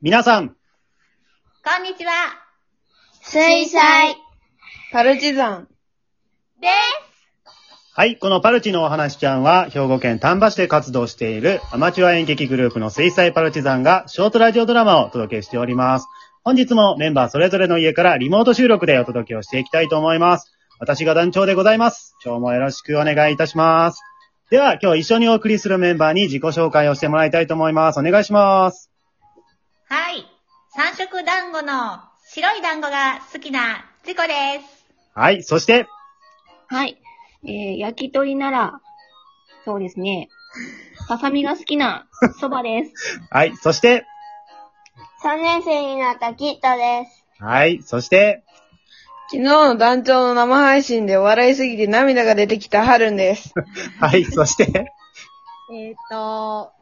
皆さん、こんにちは。水彩パルチザン。です。はい、このパルチのお話ちゃんは、兵庫県丹波市で活動しているアマチュア演劇グループの水彩パルチザンが、ショートラジオドラマをお届けしております。本日もメンバーそれぞれの家からリモート収録でお届けをしていきたいと思います。私が団長でございます。今日もよろしくお願いいたします。では、今日一緒にお送りするメンバーに自己紹介をしてもらいたいと思います。お願いします。はい。三色団子の白い団子が好きなチコです。はい、そして、はい。えー、焼き鳥なら、そうですね。ささみが好きなそばです。はい、そして、3年生になったキットです。はい、そして、昨日の団長の生配信で笑いすぎて涙が出てきたハルンです。はい、そして、えっ、と、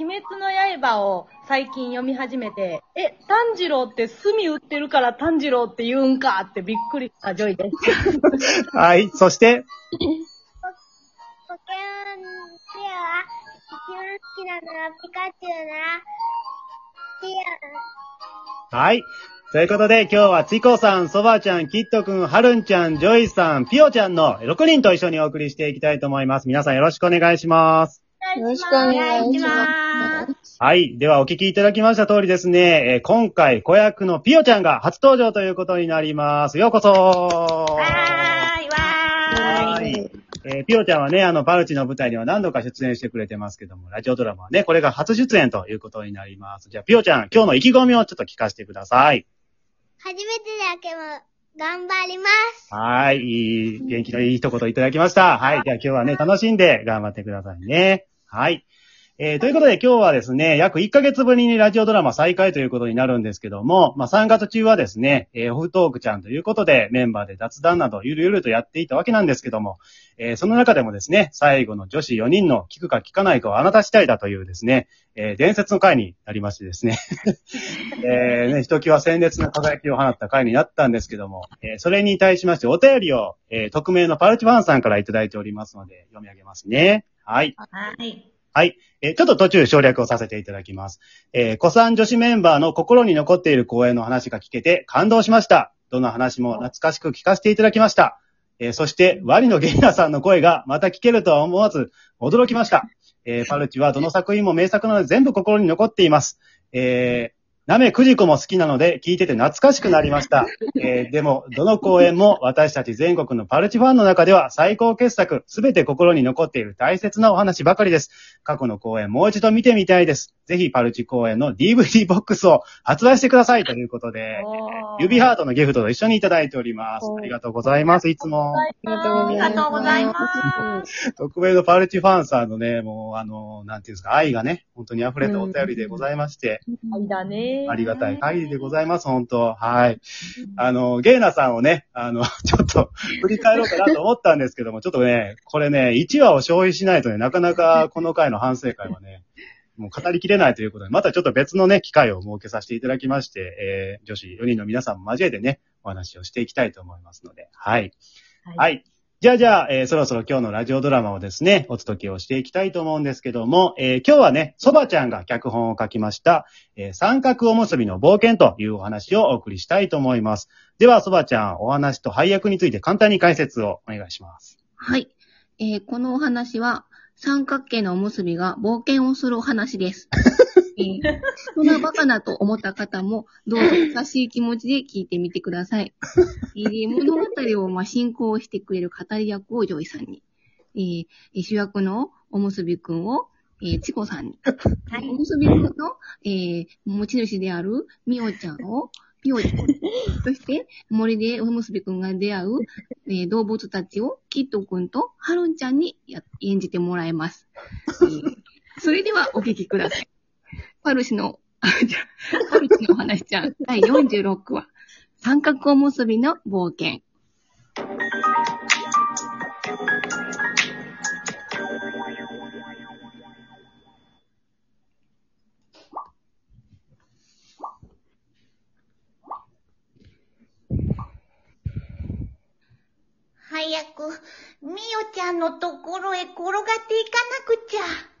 鬼滅の刃を最近読み始めて、え、炭治郎って墨売ってるから炭治郎って言うんかってびっくりしたジョイです。はい、そして、ポケモンでは、一番好きなのはピカチュウな、ピはい。ということで、今日はチコさん、そばちゃん、キットくん、はるんちゃん、ジョイさん、ピオちゃんの6人と一緒にお送りしていきたいと思います。皆さんよろしくお願いします。よろしくお願いしおます。はい。では、お聞きいただきました通りですね、えー今回、子役のピオちゃんが初登場ということになります。ようこそわーい、わーい。はい。えーピオちゃんはね、あの、パルチの舞台には何度か出演してくれてますけども、ラジオドラマはね、これが初出演ということになります。じゃあ、ピオちゃん、今日の意気込みをちょっと聞かせてください。初めてだけど、頑張ります。はい。いい、元気のいい一言いただきました。はい。では今日はね、楽しんで頑張ってくださいね。はい。えー、ということで今日はですね、約1ヶ月ぶりにラジオドラマ再開ということになるんですけども、まあ3月中はですね、えー、オフトークちゃんということでメンバーで雑談などゆるゆるとやっていたわけなんですけども、えー、その中でもですね、最後の女子4人の聞くか聞かないかをあなた次第だというですね、えー、伝説の回になりましてですね、え、ね、ひときわ鮮烈な輝きを放った回になったんですけども、えー、それに対しましてお便りを、えー、匿名のパルチファンさんからいただいておりますので、読み上げますね。はい。はい。はい。えーちょっと途中省略をさせていただきます。えー、古参女子メンバーの心に残っている公演の話が聞けて感動しました。どの話も懐かしく聞かせていただきました。えーそして、ワリのゲイナさんの声がまた聞けるとは思わず驚きました。えーパルチはどの作品も名作なので全部心に残っています。えーなめくじこも好きなので聞いてて懐かしくなりました。えーでも、どの公演も私たち全国のパルチファンの中では最高傑作、すべて心に残っている大切なお話ばかりです。過去の公演もう一度見てみたいです。ぜひパルチ公演の DVD ボックスを発売してくださいということで、指ハートのギフトと一緒にいただいております。ありがとうございます、いつも。ありがとうございます。特命のパルチファンさんのね、もう、あの、なんていうんですか、愛がね、本当に溢れたお便りでございまして、はいだねありがたい限りでございます、本当はい。あの、ゲイナさんをね、あの、ちょっと振り返ろうかなと思ったんですけども、ちょっとね、これね、1話を消費しないとね、なかなかこの回の反省会はね、もう語りきれないということで、またちょっと別のね、機会を設けさせていただきまして、えー、女子4人の皆さんも交えてね、お話をしていきたいと思いますので、はい。はい。じゃあじゃあ、えーそろそろ今日のラジオドラマをですね、お届けをしていきたいと思うんですけども、えー今日はね、そばちゃんが脚本を書きました、えー三角おむすびの冒険というお話をお送りしたいと思います。では、そばちゃん、お話と配役について簡単に解説をお願いします。はい。えーこのお話は、三角形のおむすびが冒険をするお話です。えーそんなバカなと思った方も、どうぞ優しい気持ちで聞いてみてください。えー物語をまあ進行してくれる語り役をジョイさんに、えー主役のおむすびくんを、えーチコさんに、おむすびくんの、えー持ち主であるみおちゃんを、ピオちゃん。そして、森でおむすびくんが出会う、えー動物たちをキットくんとハロンちゃんにや演じてもらいます。えーそれではお聞きください。パルシの、あじゃあパルシのお話ちゃん、第46話、三角おむすびの冒険。早く、みおちゃんのところへ転がっていかなくちゃ。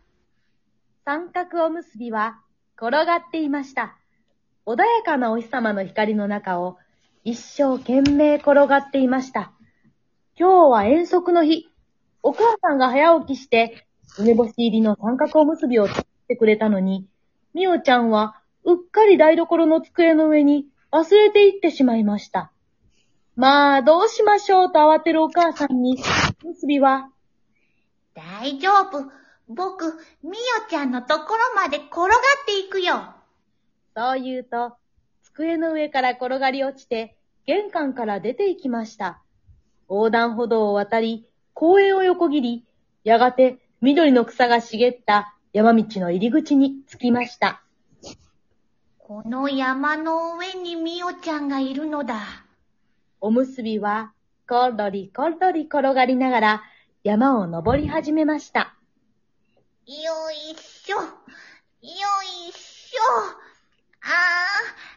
三角おむすびは転がっていました。穏やかなお日様の光の中を一生懸命転がっていました。今日は遠足の日。お母さんが早起きして、梅干し入りの三角おむすびを作ってくれたのに、みおちゃんはうっかり台所の机の上に忘れていってしまいました。まあ、どうしましょうと慌てるお母さんに、おむすびは、大丈夫。僕、みおちゃんのところまで転がっていくよ。そう言うと、机の上から転がり落ちて、玄関から出て行きました。横断歩道を渡り、公園を横切り、やがて緑の草が茂った山道の入り口に着きました。この山の上にみおちゃんがいるのだ。おむすびは、ころりころり転がりながら山を登り始めました。よいしょ。よいしょ。ああ、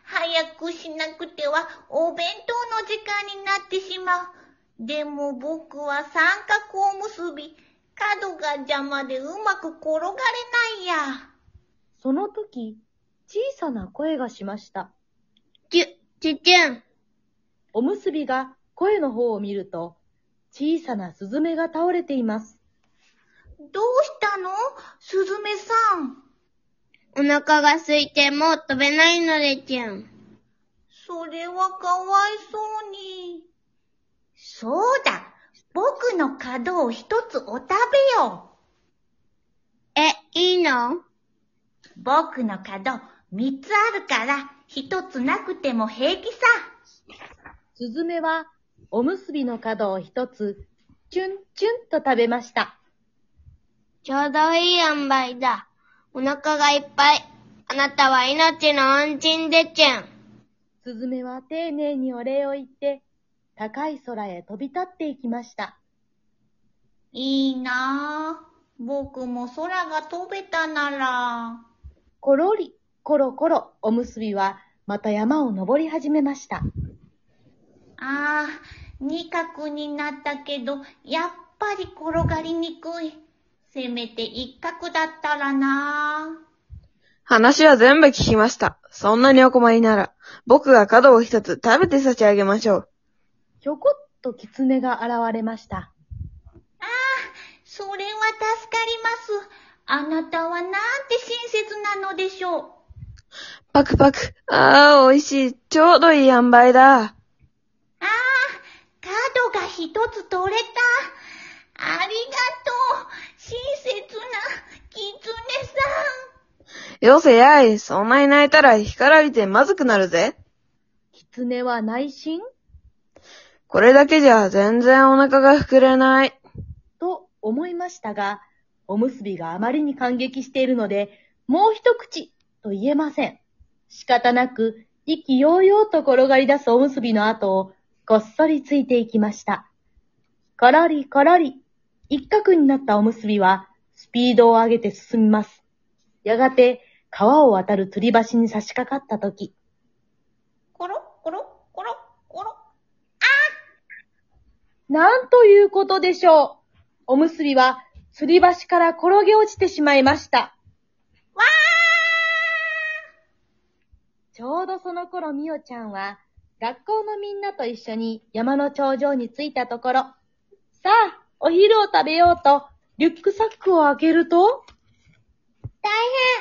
早くしなくてはお弁当の時間になってしまう。でも僕は三角おむすび、角が邪魔でうまく転がれないや。その時、小さな声がしました。ちゅ、ちゅちゅん。おむすびが声の方を見ると、小さなスズメが倒れています。どうしたの？すずめさん。お腹が空いてもう飛べないのでちゅん。それはかわいそうに。そうだ。僕の角を一つお食べよえ、いいの？う。僕の角三つあるから一つなくても平気さ。スズメは、おむすびの角を一つ、チュンチュンと食べました。ちょうどいい塩梅だ。お腹がいっぱい。あなたは命の恩人でちゅん。スズメは丁寧にお礼を言って、高い空へ飛び立っていきました。いいなぁ。僕も空が飛べたなら。コロリ、コロコロ、おむすびは、また山を登り始めました。ああ、二角になったけど、やっぱり転がりにくい。せめて一角だったらな話は全部聞きました。そんなにお困りなら、僕が角を一つ食べて差し上げましょう。ひょこっと狐が現れました。それは助かります。あなたはなんて親切なのでしょう。パクパク。ああ、美味しい。ちょうどいい塩梅だ。ああ、角が一つ取れた。ありがとう。親切な狐さん。よせやい。そんなに泣いたら干からびてまずくなるぜ。狐は内心？これだけじゃ全然お腹が膨れない。と思いましたが、おむすびがあまりに感激しているので、もう一口と言えません。仕方なく、意気揚々と転がり出すおむすびの後を、こっそりついていきました。ころりころり、一角になったおむすびは、スピードを上げて進みます。やがて、川を渡る吊り橋に差し掛かったとき、コロコロコロコロ。なんということでしょう。おむすびは、吊り橋から転げ落ちてしまいました。わちょうどその頃みおちゃんは、学校のみんなと一緒に山の頂上に着いたところ、さあ、お昼を食べようと、リュックサックを開けると、大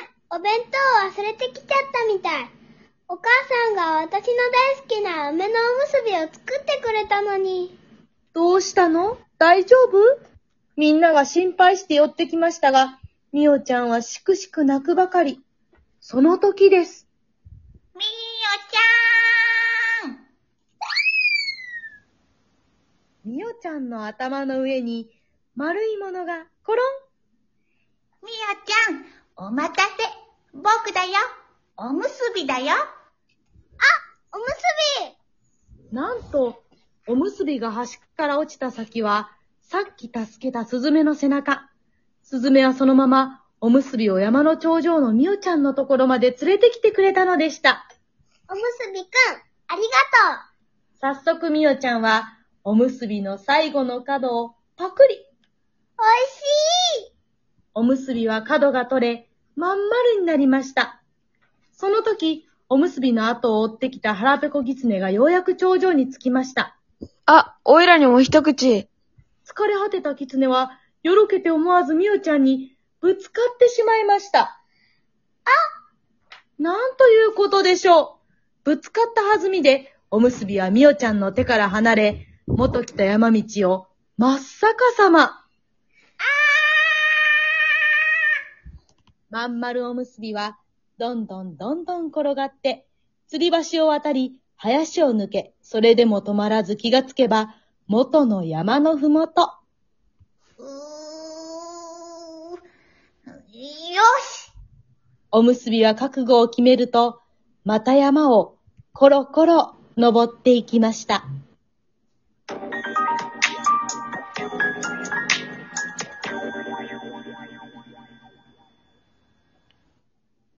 変お弁当を忘れてきちゃったみたい。お母さんが私の大好きな梅のおむすびを作ってくれたのに。どうしたの？大丈夫？みんなが心配して寄ってきましたが、みおちゃんはしくしく泣くばかり。その時です。みーおちゃんみおちゃんの頭の上に丸いものがコロン。みおちゃん、お待たせ。僕だよ。おむすびだよ。おむすびなんと、おむすびが端から落ちた先は、さっき助けたスズメの背中。スズメはそのまま、おむすびを山の頂上のみおちゃんのところまで連れてきてくれたのでした。おむすびくん、ありがとう。早速みおちゃんは、おむすびの最後の角をパクリ。おいしいおむすびは角が取れ、まん丸になりました。その時、おむすびの後を追ってきた腹ペコギツネがようやく頂上に着きました。あ、おいらにも一口。疲れ果てたキツネは、よろけて思わずみおちゃんにぶつかってしまいました。あなんということでしょう。ぶつかった弾みで、おむすびはみおちゃんの手から離れ、元来た山道を真っ逆さま。まん丸おむすびは、どんどんどんどん転がって、吊り橋を渡り、林を抜け、それでも止まらず気がつけば、元の山のふもと。うー、よしおむすびは覚悟を決めると、また山をコロコロ登っていきました。